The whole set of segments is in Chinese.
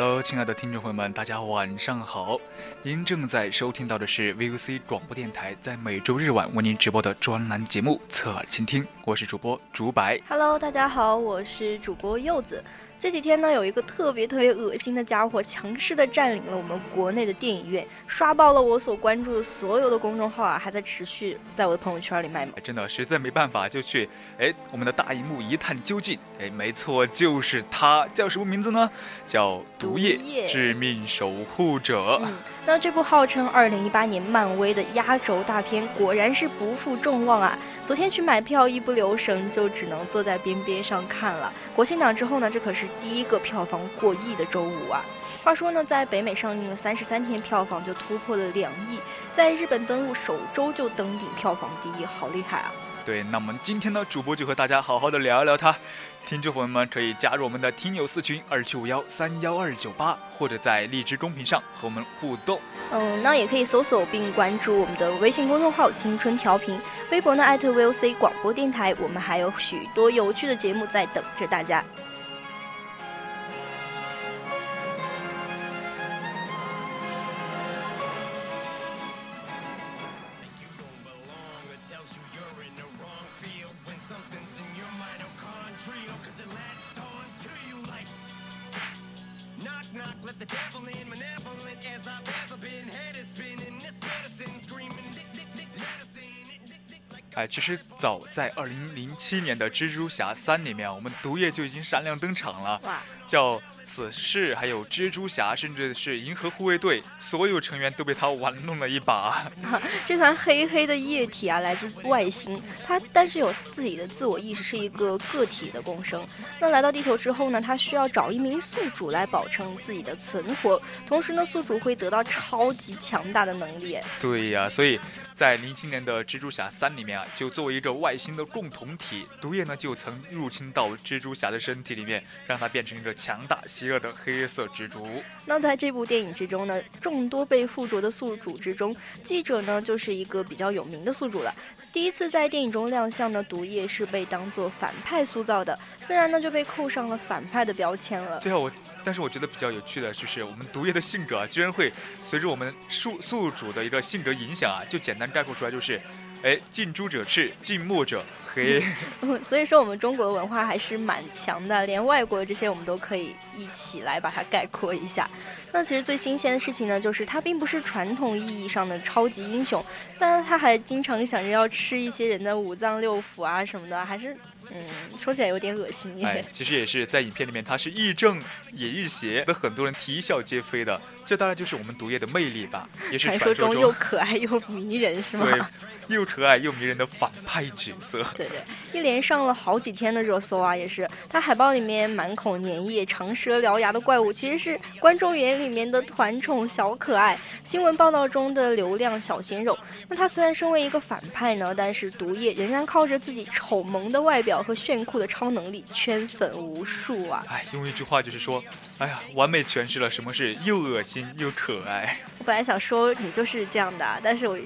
Hello，亲爱的听众朋友们，大家晚上好！您正在收听到的是 VOC 广播电台在每周日晚为您直播的专栏节目《侧耳倾听》，我是主播竹白。Hello，大家好，我是主播柚子。这几天呢，有一个特别特别恶心的家伙，强势的占领了我们国内的电影院，刷爆了我所关注的所有的公众号啊，还在持续在我的朋友圈里卖萌。真的，实在没办法就去哎我们的大荧幕一探究竟。哎，没错，就是他，叫什么名字呢？叫《毒液：致命守护者》。嗯，那这部号称2018年漫威的压轴大片，果然是不负众望啊！昨天去买票，一不留神就只能坐在边边上看了。国庆档之后呢，这可是。第一个票房过亿的周五啊！话说呢，在北美上映了三十三天，票房就突破了两亿，在日本登陆首周就登顶票房第一，好厉害啊！对，那么今天呢，主播就和大家好好的聊一聊它。听众朋友们可以加入我们的听友四群二七五幺三幺二九八，或者在荔枝公屏上和我们互动。嗯，那也可以搜索并关注我们的微信公众号“青春调频”，微博呢艾特 VOC 广播电台，我们还有许多有趣的节目在等着大家。其实早在二零零七年的《蜘蛛侠三》里面，我们毒液就已经闪亮登场了，叫。死侍，还有蜘蛛侠，甚至是银河护卫队，所有成员都被他玩弄了一把。这团黑黑的液体啊，来自外星，它但是有自己的自我意识，是一个个体的共生。那来到地球之后呢，它需要找一名宿主来保证自己的存活，同时呢，宿主会得到超级强大的能力。对呀，所以在零七年的蜘蛛侠三里面啊，就作为一个外星的共同体，毒液呢就曾入侵到蜘蛛侠的身体里面，让他变成一个强大。邪恶的黑色蜘蛛。那在这部电影之中呢，众多被附着的宿主之中，记者呢就是一个比较有名的宿主了。第一次在电影中亮相的毒液是被当做反派塑造的，自然呢就被扣上了反派的标签了。最后我，但是我觉得比较有趣的就是我们毒液的性格啊，居然会随着我们宿宿主的一个性格影响啊，就简单概括出来就是。哎，近朱者赤，近墨者黑。所以说，我们中国的文化还是蛮强的，连外国这些我们都可以一起来把它概括一下。那其实最新鲜的事情呢，就是他并不是传统意义上的超级英雄，但他还经常想着要吃一些人的五脏六腑啊什么的，还是嗯，说起来有点恶心。哎，其实也是在影片里面，他是亦正也亦邪，的很多人啼笑皆非的。这大概就是我们毒液的魅力吧，也是传说中又可爱又迷人，是吗？对，又可爱又迷人的反派角色。对对，一连上了好几天的热搜啊，也是。他海报里面满口粘液、长舌獠牙的怪物，其实是观众眼里面的团宠小可爱，新闻报道中的流量小鲜肉。那他虽然身为一个反派呢，但是毒液仍然靠着自己丑萌的外表和炫酷的超能力圈粉无数啊！哎，用一句话就是说，哎呀，完美诠释了什么是又恶心。又可爱。我本来想说你就是这样的，但是我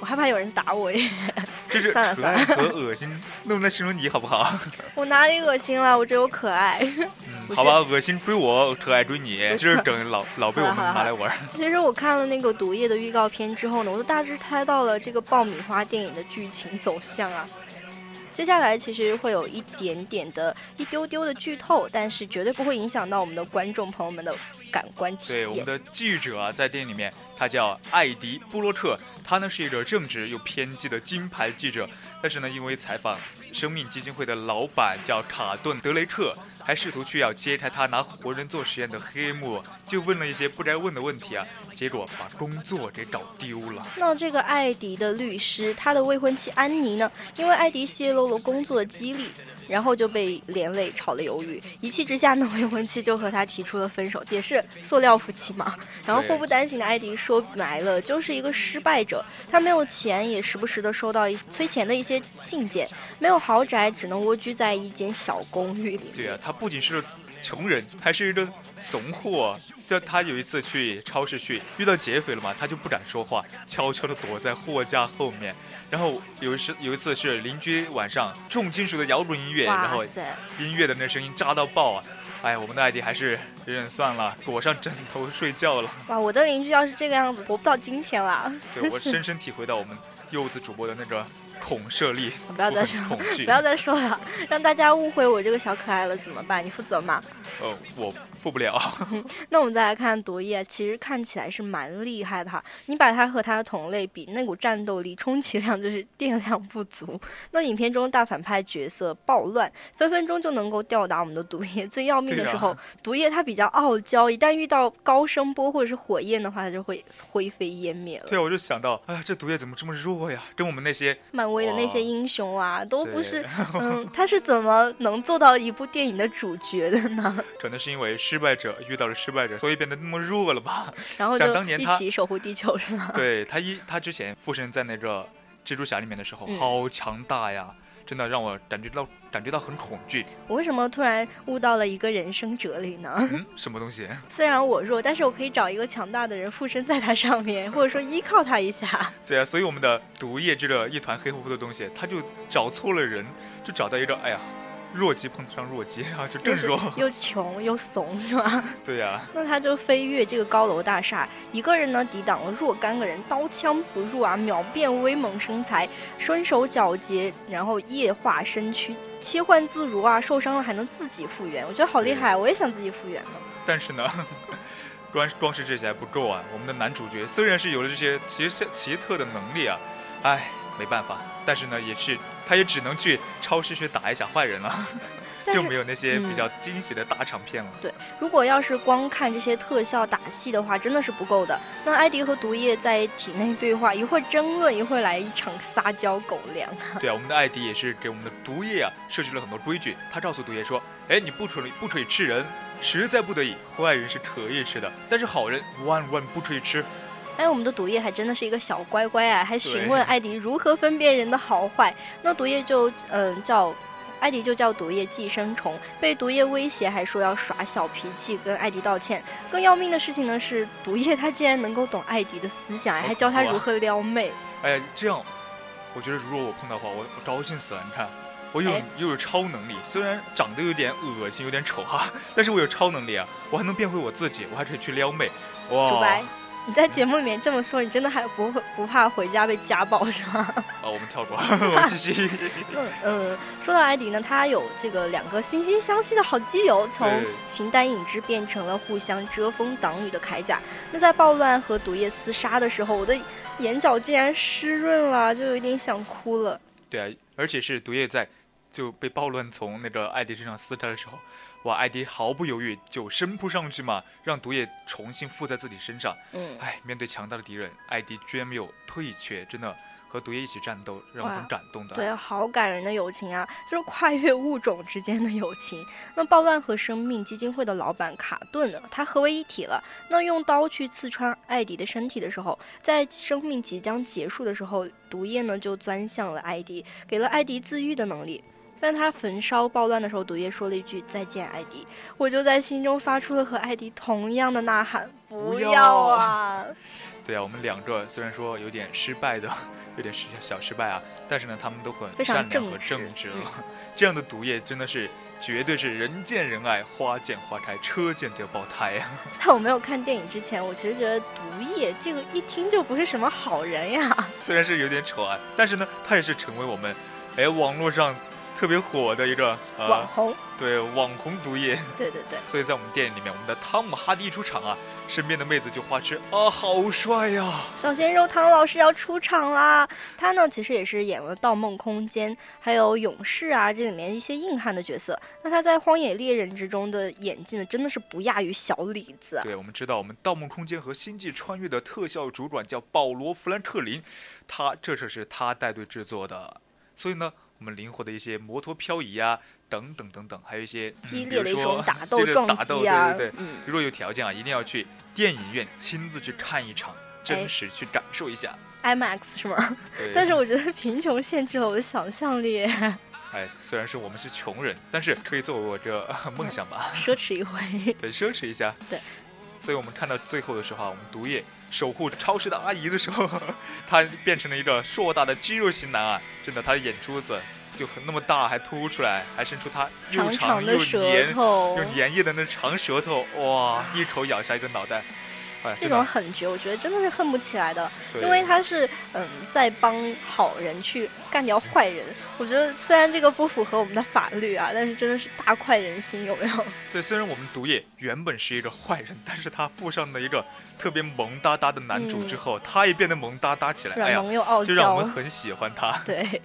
我害怕有人打我耶。就是算了算了，和恶心弄来形容你好不好？我哪里恶心了？我只有可爱。嗯，好吧，恶心追我，可爱追你，就是整老老被我们拿来玩。其实我看了那个毒液的预告片之后呢，我都大致猜到了这个爆米花电影的剧情走向啊。接下来其实会有一点点的、一丢丢的剧透，但是绝对不会影响到我们的观众朋友们的感官体验。对，我们的记者啊，在电影里面，他叫艾迪·布洛特。他呢是一个正直又偏激的金牌记者，但是呢，因为采访生命基金会的老板叫卡顿·德雷克，还试图去要揭开他拿活人做实验的黑幕，就问了一些不该问的问题啊，结果把工作给搞丢了。那这个艾迪的律师，他的未婚妻安妮呢，因为艾迪泄露了工作机密。然后就被连累炒了鱿鱼，一气之下呢，未婚妻就和他提出了分手，也是塑料夫妻嘛。然后祸不单行的艾迪说白了就是一个失败者，他没有钱，也时不时的收到一催钱的一些信件，没有豪宅，只能蜗居在一间小公寓里。对啊，他不仅是穷人，还是一个怂货。就他有一次去超市去遇到劫匪了嘛，他就不敢说话，悄悄的躲在货架后面。然后有一次有一次是邻居晚上重金属的摇滚音乐。然后音乐的那声音炸到爆啊！哎，我们的艾迪还是忍忍算了，躲上枕头睡觉了。哇，我的邻居要是这个样子，活不到今天了。对我深 深体会到我们柚子主播的那个。恐慑力，不要再说，不要再说了，让大家误会我这个小可爱了，怎么办？你负责吗？呃，我负不了。那我们再来看毒液，其实看起来是蛮厉害的哈。你把它和它的同类比，那股战斗力，充其量就是电量不足。那影片中大反派角色暴乱，分分钟就能够吊打我们的毒液。最要命的时候，毒液它比较傲娇，一旦遇到高声波或者是火焰的话，它就会灰飞烟灭了。对，我就想到，哎呀，这毒液怎么这么弱呀？跟我们那些漫威。的那些英雄啊，都不是，嗯，他是怎么能做到一部电影的主角的呢？可能是因为失败者遇到了失败者，所以变得那么弱了吧？然后就当年一起守护地球是吗？对他一他之前附身在那个蜘蛛侠里面的时候，好强大呀。真的让我感觉到感觉到很恐惧。我为什么突然悟到了一个人生哲理呢？嗯，什么东西？虽然我弱，但是我可以找一个强大的人附身在他上面，或者说依靠他一下。对啊，所以我们的毒液这个一团黑乎乎的东西，他就找错了人，就找到一个，哎呀。弱鸡碰上弱鸡，然后就更弱，又穷又怂，是吧？对呀。那他就飞越这个高楼大厦，一个人呢抵挡了若干个人，刀枪不入啊，秒变威猛身材，身手矫捷，然后液化身躯，切换自如啊，受伤了还能自己复原，我觉得好厉害，我也想自己复原呢。但是呢，光光是这些还不够啊，我们的男主角虽然是有了这些奇奇特的能力啊，哎。没办法，但是呢，也是，他也只能去超市去打一下坏人了，就没有那些比较惊喜的大场片了。对，如果要是光看这些特效打戏的话，真的是不够的。那艾迪和毒液在体内对话，一会儿争论，一会儿来一场撒娇狗粮。对啊，我们的艾迪也是给我们的毒液啊设置了很多规矩。他告诉毒液说：“哎，你不可以不可以吃人，实在不得已，坏人是可以吃的，但是好人万万不可以吃。”哎，我们的毒液还真的是一个小乖乖啊，还询问艾迪如何分辨人的好坏。那毒液就嗯叫，艾迪就叫毒液寄生虫，被毒液威胁，还说要耍小脾气跟艾迪道歉。更要命的事情呢是，毒液他竟然能够懂艾迪的思想，还教他如何撩妹。哎呀，这样，我觉得如果我碰到的话，我我高兴死了。你看，我有又有超能力，虽然长得有点恶心，有点丑哈，但是我有超能力啊，我还能变回我自己，我还可以去撩妹。哇！你在节目里面这么说，你真的还不会不怕回家被家暴是吗？啊，我们跳过，我们继续。嗯嗯，说到艾迪呢，他有这个两个惺惺相惜的好基友，从形单影只变成了互相遮风挡雨的铠甲。那在暴乱和毒液厮杀的时候，我的眼角竟然湿润了，就有点想哭了。对啊，而且是毒液在就被暴乱从那个艾迪身上撕开的时候。哇！艾迪毫不犹豫就伸扑上去嘛，让毒液重新附在自己身上。嗯，哎，面对强大的敌人，艾迪居然没有退却，真的和毒液一起战斗，让我很感动的。对，好感人的友情啊，就是跨越物种之间的友情。那暴乱和生命基金会的老板卡顿呢，他合为一体了。那用刀去刺穿艾迪的身体的时候，在生命即将结束的时候，毒液呢就钻向了艾迪，给了艾迪自愈的能力。但他焚烧暴乱的时候，毒液说了一句“再见，艾迪”，我就在心中发出了和艾迪同样的呐喊：“不要啊！”对啊，我们两个虽然说有点失败的，有点失小失败啊，但是呢，他们都很善良和正直了。这样的毒液真的是绝对是人见人爱，花见花开，车见就爆胎啊。在我没有看电影之前，我其实觉得毒液这个一听就不是什么好人呀。虽然是有点丑啊，但是呢，他也是成为我们哎网络上。特别火的一个网红，对网红毒液，对对对。所以在我们电影里面，我们的汤姆哈迪一出场啊，身边的妹子就花痴啊，好帅呀！小鲜肉唐老师要出场啦！他呢，其实也是演了《盗梦空间》还有《勇士》啊，这里面一些硬汉的角色。那他在《荒野猎人》之中的演技呢，真的是不亚于小李子。对，我们知道，我们《盗梦空间》和《星际穿越》的特效主管叫保罗·弗兰克林，他这就是他带队制作的，所以呢。我们灵活的一些摩托漂移啊，等等等等，还有一些激烈的一种打斗 撞击啊，对对对。如果有条件啊，一定要去电影院亲自去看一场，真实去感受一下。IMAX 是吗？但是我觉得贫穷限制了我的想象力。哎，虽然是我们是穷人，但是可以作为我这梦想吧，奢侈一回。对，奢侈一下。对。所以我们看到最后的时候啊，我们毒液守护超市的阿姨的时候，他变成了一个硕大的肌肉型男啊！真的，他的眼珠子就很那么大，还凸出来，还伸出他又长又黏又粘液的那长舌头，哇！一口咬下一个脑袋。这种狠绝，我觉得真的是恨不起来的，因为他是嗯在帮好人去干掉坏人。我觉得虽然这个不符合我们的法律啊，但是真的是大快人心，有没有？对，虽然我们毒液原本是一个坏人，但是他附上了一个特别萌哒哒的男主之后，他也变得萌哒哒起来，软萌又傲娇，就让我们很喜欢他。对。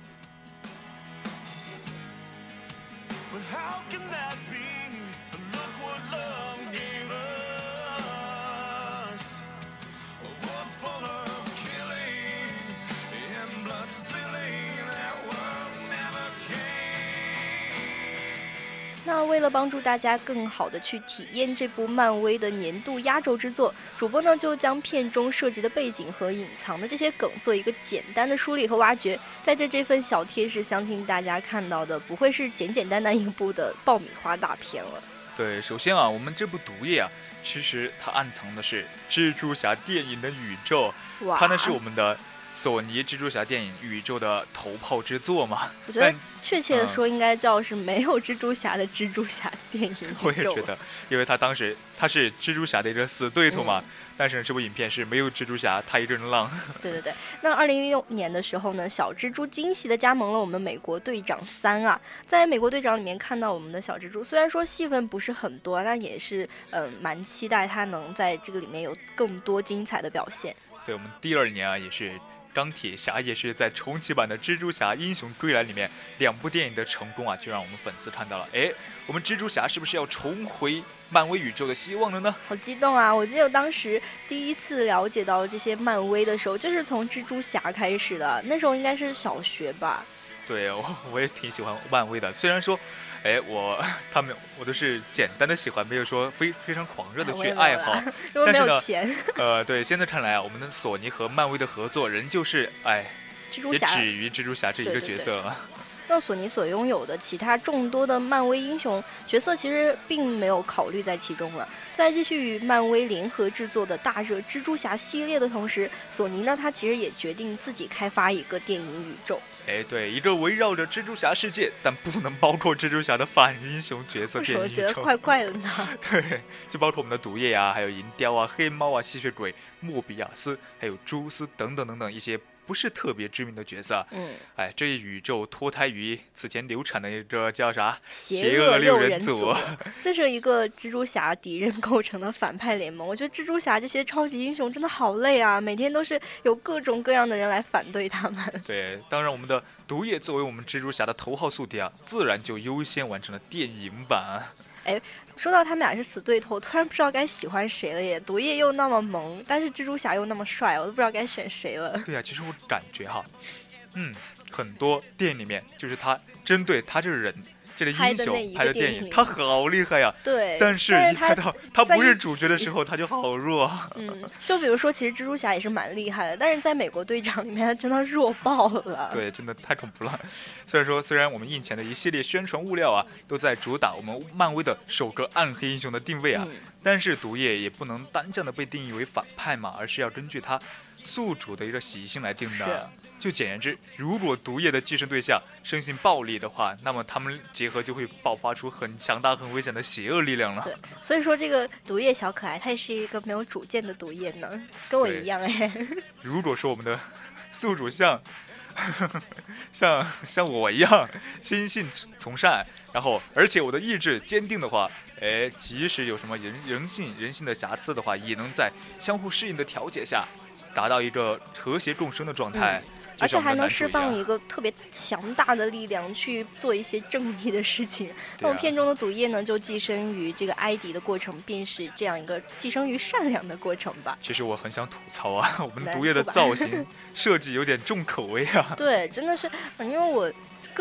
了帮助大家更好的去体验这部漫威的年度压轴之作，主播呢就将片中涉及的背景和隐藏的这些梗做一个简单的梳理和挖掘。带着这份小贴士，相信大家看到的不会是简简单单一部的爆米花大片了。对，首先啊，我们这部毒液啊，其实它暗藏的是蜘蛛侠电影的宇宙，它呢是我们的。索尼蜘蛛侠电影宇宙的头炮之作嘛？我觉得确切的说，应该叫是没有蜘蛛侠的蜘蛛侠电影。我也觉得，因为他当时他是蜘蛛侠的一个死对头嘛。但是这部影片是没有蜘蛛侠，他一个人浪。对对对。那二零一六年的时候呢，小蜘蛛惊喜的加盟了我们美国队长三啊。在美国队长里面看到我们的小蜘蛛，虽然说戏份不是很多，但也是嗯蛮期待他能在这个里面有更多精彩的表现。对我们第二年啊，也是。钢铁侠也是在重启版的《蜘蛛侠：英雄归来》里面两部电影的成功啊，就让我们粉丝看到了，哎，我们蜘蛛侠是不是要重回漫威宇宙的希望了呢？好激动啊！我记得当时第一次了解到这些漫威的时候，就是从蜘蛛侠开始的，那时候应该是小学吧。对，我我也挺喜欢漫威的，虽然说。哎，我他们我都是简单的喜欢，没有说非非常狂热的去爱好。但是呢，呃，对，现在看来啊，我们的索尼和漫威的合作仍旧是哎，也止于蜘蛛侠这一个角色了。那索尼所拥有的其他众多的漫威英雄角色，其实并没有考虑在其中了。在继续与漫威联合制作的大热蜘蛛侠系列的同时，索尼呢，它其实也决定自己开发一个电影宇宙。哎，对，一个围绕着蜘蛛侠世界，但不能包括蜘蛛侠的反英雄角色电影宇宙。觉得怪怪的呢？对，就包括我们的毒液啊，还有银雕啊、黑猫啊、吸血鬼、莫比亚斯，还有蛛丝等等等等一些。不是特别知名的角色，嗯，哎，这一宇宙脱胎于此前流产的一个叫啥？邪恶六人组。这是一个蜘蛛侠敌人构成的反派联盟。我觉得蜘蛛侠这些超级英雄真的好累啊，每天都是有各种各样的人来反对他们。对，当然我们的毒液作为我们蜘蛛侠的头号宿敌啊，自然就优先完成了电影版。哎，说到他们俩是死对头，突然不知道该喜欢谁了耶！毒液又那么萌，但是蜘蛛侠又那么帅，我都不知道该选谁了。对呀，其实我感觉哈，嗯，很多电影里面就是他针对他这个人，这个英雄拍的电影，他好厉害呀。对，但是一拍到他不是主角的时候，他就好弱。嗯，就比如说，其实蜘蛛侠也是蛮厉害的，但是在美国队长里面，他真的弱爆了。对，真的太恐怖了。所以说，虽然我们印前的一系列宣传物料啊，都在主打我们漫威的首个暗黑英雄的定位啊，但是毒液也不能单向的被定义为反派嘛，而是要根据他。宿主的一个习性来定的，就简言之，如果毒液的寄生对象生性暴力的话，那么他们结合就会爆发出很强大、很危险的邪恶力量了。对，所以说这个毒液小可爱，它也是一个没有主见的毒液呢，跟我一样哎。如果说我们的宿主像 像像我一样心性从善，然后而且我的意志坚定的话，哎，即使有什么人人性人性的瑕疵的话，也能在相互适应的调节下。达到一个和谐共生的状态，而且还能释放一个特别强大的力量去做一些正义的事情。那么片中的毒液呢，就寄生于这个埃迪的过程，便是这样一个寄生于善良的过程吧。其实我很想吐槽啊，我们毒液的造型设计有点重口味啊。对，真的是，因为我。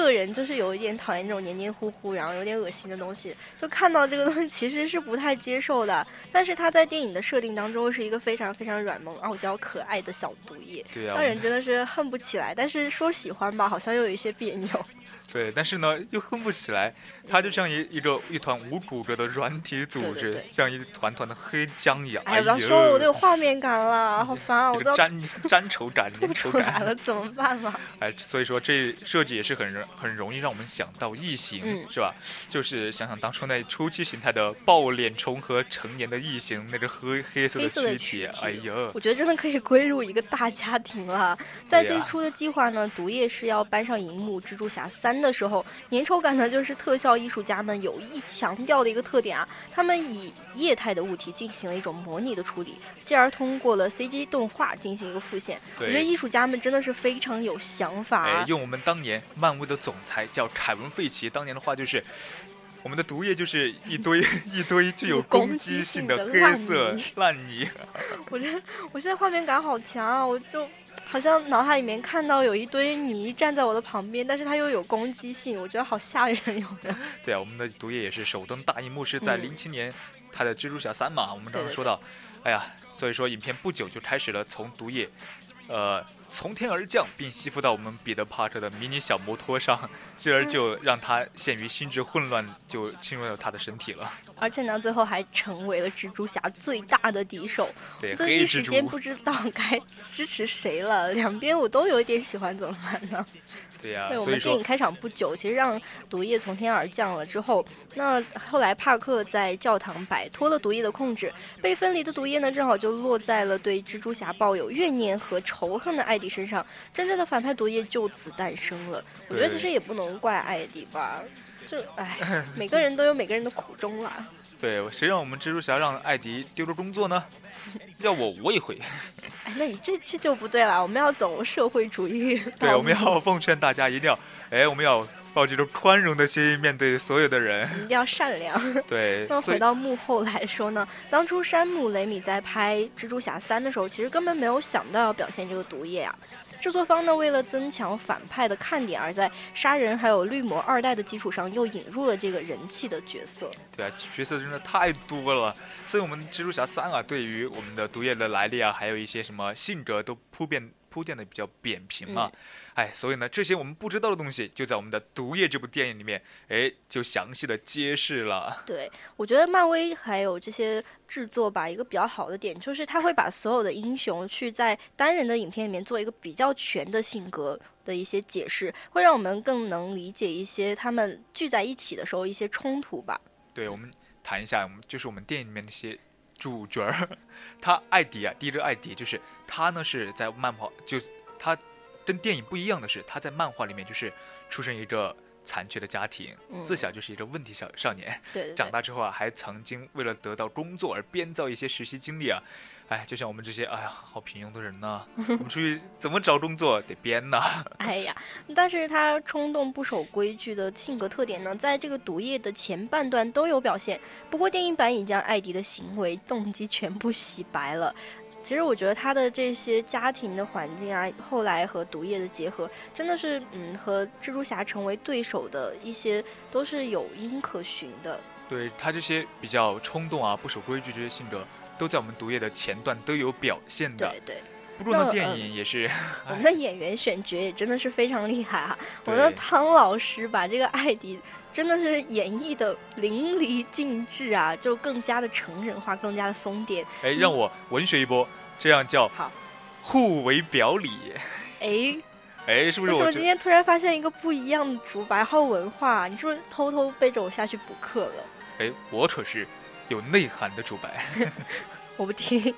个人就是有一点讨厌这种黏黏糊糊，然后有点恶心的东西，就看到这个东西其实是不太接受的。但是他在电影的设定当中是一个非常非常软萌、傲娇、可爱的小毒液，让人真的是恨不起来。但是说喜欢吧，好像又有一些别扭。对，但是呢，又哼不起来，它就像一一个一团无骨骼的软体组织，像一团团的黑浆一样。哎呀，不要说，我都有画面感了，好烦啊！我都粘粘稠感，粘稠感了，怎么办嘛？哎，所以说这设计也是很很容易让我们想到异形，是吧？就是想想当初那初期形态的爆脸虫和成年的异形，那个黑黑色的躯体，哎呀，我觉得真的可以归入一个大家庭了。在最初的计划呢，毒液是要搬上荧幕，蜘蛛侠三。的时候，粘稠感呢，就是特效艺术家们有意强调的一个特点啊。他们以液态的物体进行了一种模拟的处理，继而通过了 CG 动画进行一个复现。我觉得艺术家们真的是非常有想法。哎，用我们当年漫威的总裁叫凯文·费奇当年的话就是：我们的毒液就是一堆 一堆具有攻击性的黑色烂泥。我觉得我现在画面感好强啊，我就。好像脑海里面看到有一堆泥站在我的旁边，但是它又有攻击性，我觉得好吓人有没有？对啊，我们的毒液也是首登大荧幕是在零七年，他的蜘蛛侠三嘛，我们刚刚说到，哎呀，所以说影片不久就开始了从毒液，呃。从天而降，并吸附到我们彼得·帕克的迷你小摩托上，继而就让他陷于心智混乱，就侵入了他的身体了。而且呢，最后还成为了蜘蛛侠最大的敌手。对，都一时间不知道该支持谁了，两边我都有一点喜欢，怎么办呢？对呀，对我们电影开场不久，其实让毒液从天而降了之后，那后来帕克在教堂摆脱了毒液的控制，被分离的毒液呢，正好就落在了对蜘蛛侠抱有怨念和仇恨的艾迪身上，真正的反派毒液就此诞生了。我觉得其实也不能怪艾迪吧，就唉，每个人都有每个人的苦衷啦。对，谁让我们蜘蛛侠让艾迪丢了工作呢？要我我也会。哎，那你这这就不对了，我们要走社会主义。对，我们要奉劝大家一定要，哎，我们要抱这种宽容的心面对所有的人，一定要善良。对。那回到幕后来说呢，当初山姆雷米在拍《蜘蛛侠三》的时候，其实根本没有想到要表现这个毒液啊。制作方呢，为了增强反派的看点，而在杀人还有绿魔二代的基础上，又引入了这个人气的角色。对啊，角色真的太多了。所以，我们蜘蛛侠三啊，对于我们的毒液的来历啊，还有一些什么性格都铺垫铺垫的比较扁平嘛。哎，所以呢，这些我们不知道的东西，就在我们的《毒液》这部电影里面，哎，就详细的揭示了。对，我觉得漫威还有这些制作吧，一个比较好的点就是他会把所有的英雄去在单人的影片里面做一个比较全的性格的一些解释，会让我们更能理解一些他们聚在一起的时候一些冲突吧。对，我们谈一下，我们就是我们电影里面那些主角儿，他艾迪啊，第一个艾迪就是他呢是在漫画，就他。跟电影不一样的是，他在漫画里面就是出生一个残缺的家庭，自小就是一个问题小少年。对，长大之后啊，还曾经为了得到工作而编造一些实习经历啊。哎，就像我们这些哎呀，好平庸的人呢，我们出去怎么找工作得编呢？哎呀，但是他冲动不守规矩的性格特点呢，在这个毒液的前半段都有表现。不过电影版已将艾迪的行为动机全部洗白了。其实我觉得他的这些家庭的环境啊，后来和毒液的结合，真的是嗯，和蜘蛛侠成为对手的一些都是有因可循的。对他这些比较冲动啊、不守规矩这些性格，都在我们毒液的前段都有表现的。对对。不过呢，电影也是。我们的演员选角也真的是非常厉害啊！我们的汤老师把这个艾迪真的是演绎的淋漓尽致啊，就更加的成人化，更加的疯癫。哎，让我文学一波，这样叫好，互为表里。哎 哎，是不是？为什么今天突然发现一个不一样的竹白号文化？你是不是偷偷背着我下去补课了？哎，我可是有内涵的竹白。我不听。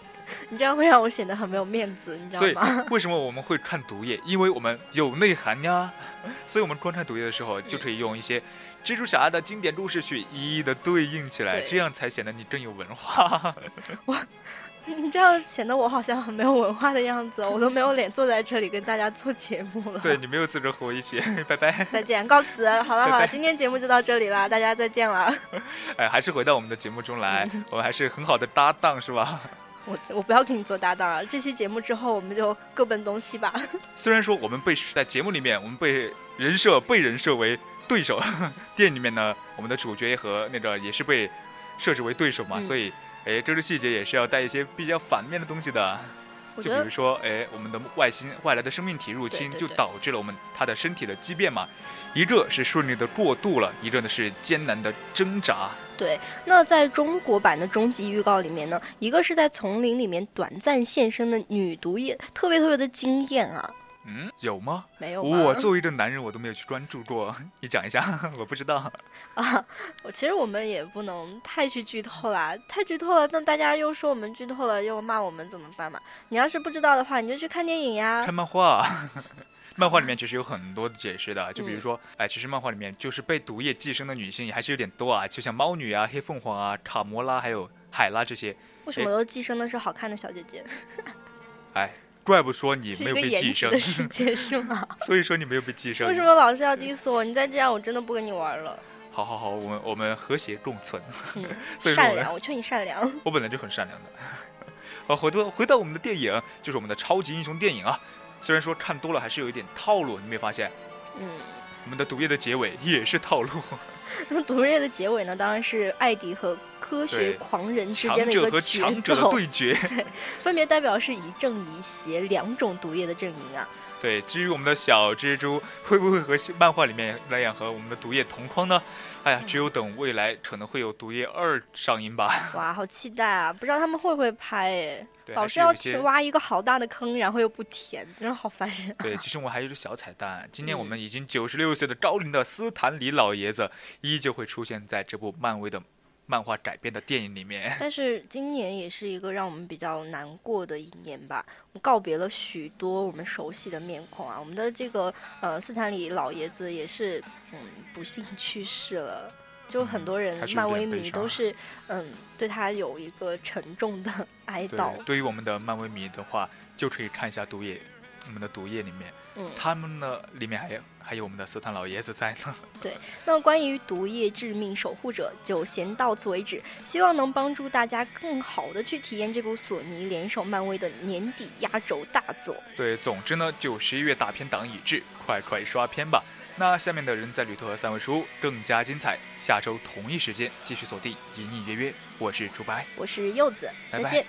你这样会让我显得很没有面子，你知道吗？所以为什么我们会看毒液？因为我们有内涵呀。所以我们观看毒液的时候，就可以用一些蜘蛛侠的经典故事去一一的对应起来，这样才显得你更有文化。我，你这样显得我好像很没有文化的样子，我都没有脸坐在这里跟大家做节目了。对你没有资格和我一起，拜拜，再见，告辞。好了好了，今天节目就到这里了，大家再见了。哎，还是回到我们的节目中来，我们还是很好的搭档，是吧？我我不要跟你做搭档了，这期节目之后我们就各奔东西吧。虽然说我们被在节目里面，我们被人设被人设为对手，电影里面呢，我们的主角和那个也是被设置为对手嘛，所以哎，这个细节也是要带一些比较反面的东西的。就比如说，哎，我们的外星外来的生命体入侵，就导致了我们他的身体的畸变嘛。一个是顺利的过渡了，一个呢是艰难的挣扎。对，那在中国版的终极预告里面呢，一个是在丛林里面短暂现身的女毒液，特别特别的惊艳啊。嗯，有吗？没有。我作为一个男人，我都没有去关注过。你讲一下，我不知道。啊，我其实我们也不能太去剧透啦，太剧透了，那大家又说我们剧透了，又骂我们怎么办嘛？你要是不知道的话，你就去看电影呀，看漫画。漫画里面其实有很多解释的，就比如说，哎，其实漫画里面就是被毒液寄生的女性还是有点多啊，就像猫女啊、黑凤凰啊、卡魔拉还有海拉这些。为什么都寄生的是好看的小姐姐？哎。怪不说你没有被寄生，世界 是吗？所以说你没有被寄生。为什么老是要 diss 我？你再这样，我真的不跟你玩了。好好好，我们我们和谐共存。嗯，善良，我劝你善良。我本来就很善良的。好，回到回到我们的电影，就是我们的超级英雄电影啊。虽然说看多了还是有一点套路，你没发现？嗯。我们的毒液的结尾也是套路。那 么毒液的结尾呢？当然是艾迪和。科学狂人之间的一个强者的对决，对，分别代表是一正一邪两种毒液的阵营啊。对，至于我们的小蜘蛛会不会和漫画里面那样和我们的毒液同框呢？哎呀，只有等未来可能会有毒液二上映吧。哇，好期待啊！不知道他们会不会拍哎？老是要去挖一个好大的坑，然后又不填，真的好烦人。对，其实我们还有一个小彩蛋，今年我们已经九十六岁的高龄的斯坦李老爷子依旧会出现在这部漫威的。漫画改编的电影里面，但是今年也是一个让我们比较难过的一年吧。我告别了许多我们熟悉的面孔啊，我们的这个呃斯坦李老爷子也是嗯不幸去世了。就很多人漫威迷都是嗯对他有一个沉重的 哀悼。对于我们的漫威迷的话，就可以看一下毒液，我们的毒液里面。嗯他们呢，里面还有还有我们的斯坦老爷子在呢。对，那关于毒液致命守护者就先到此为止，希望能帮助大家更好的去体验这部索尼联手漫威的年底压轴大作。对，总之呢，就十一月大片档已至，快快刷片吧。那下面的人在旅途和三位书更加精彩，下周同一时间继续锁定隐隐约约。我是朱白，我是柚子，再见。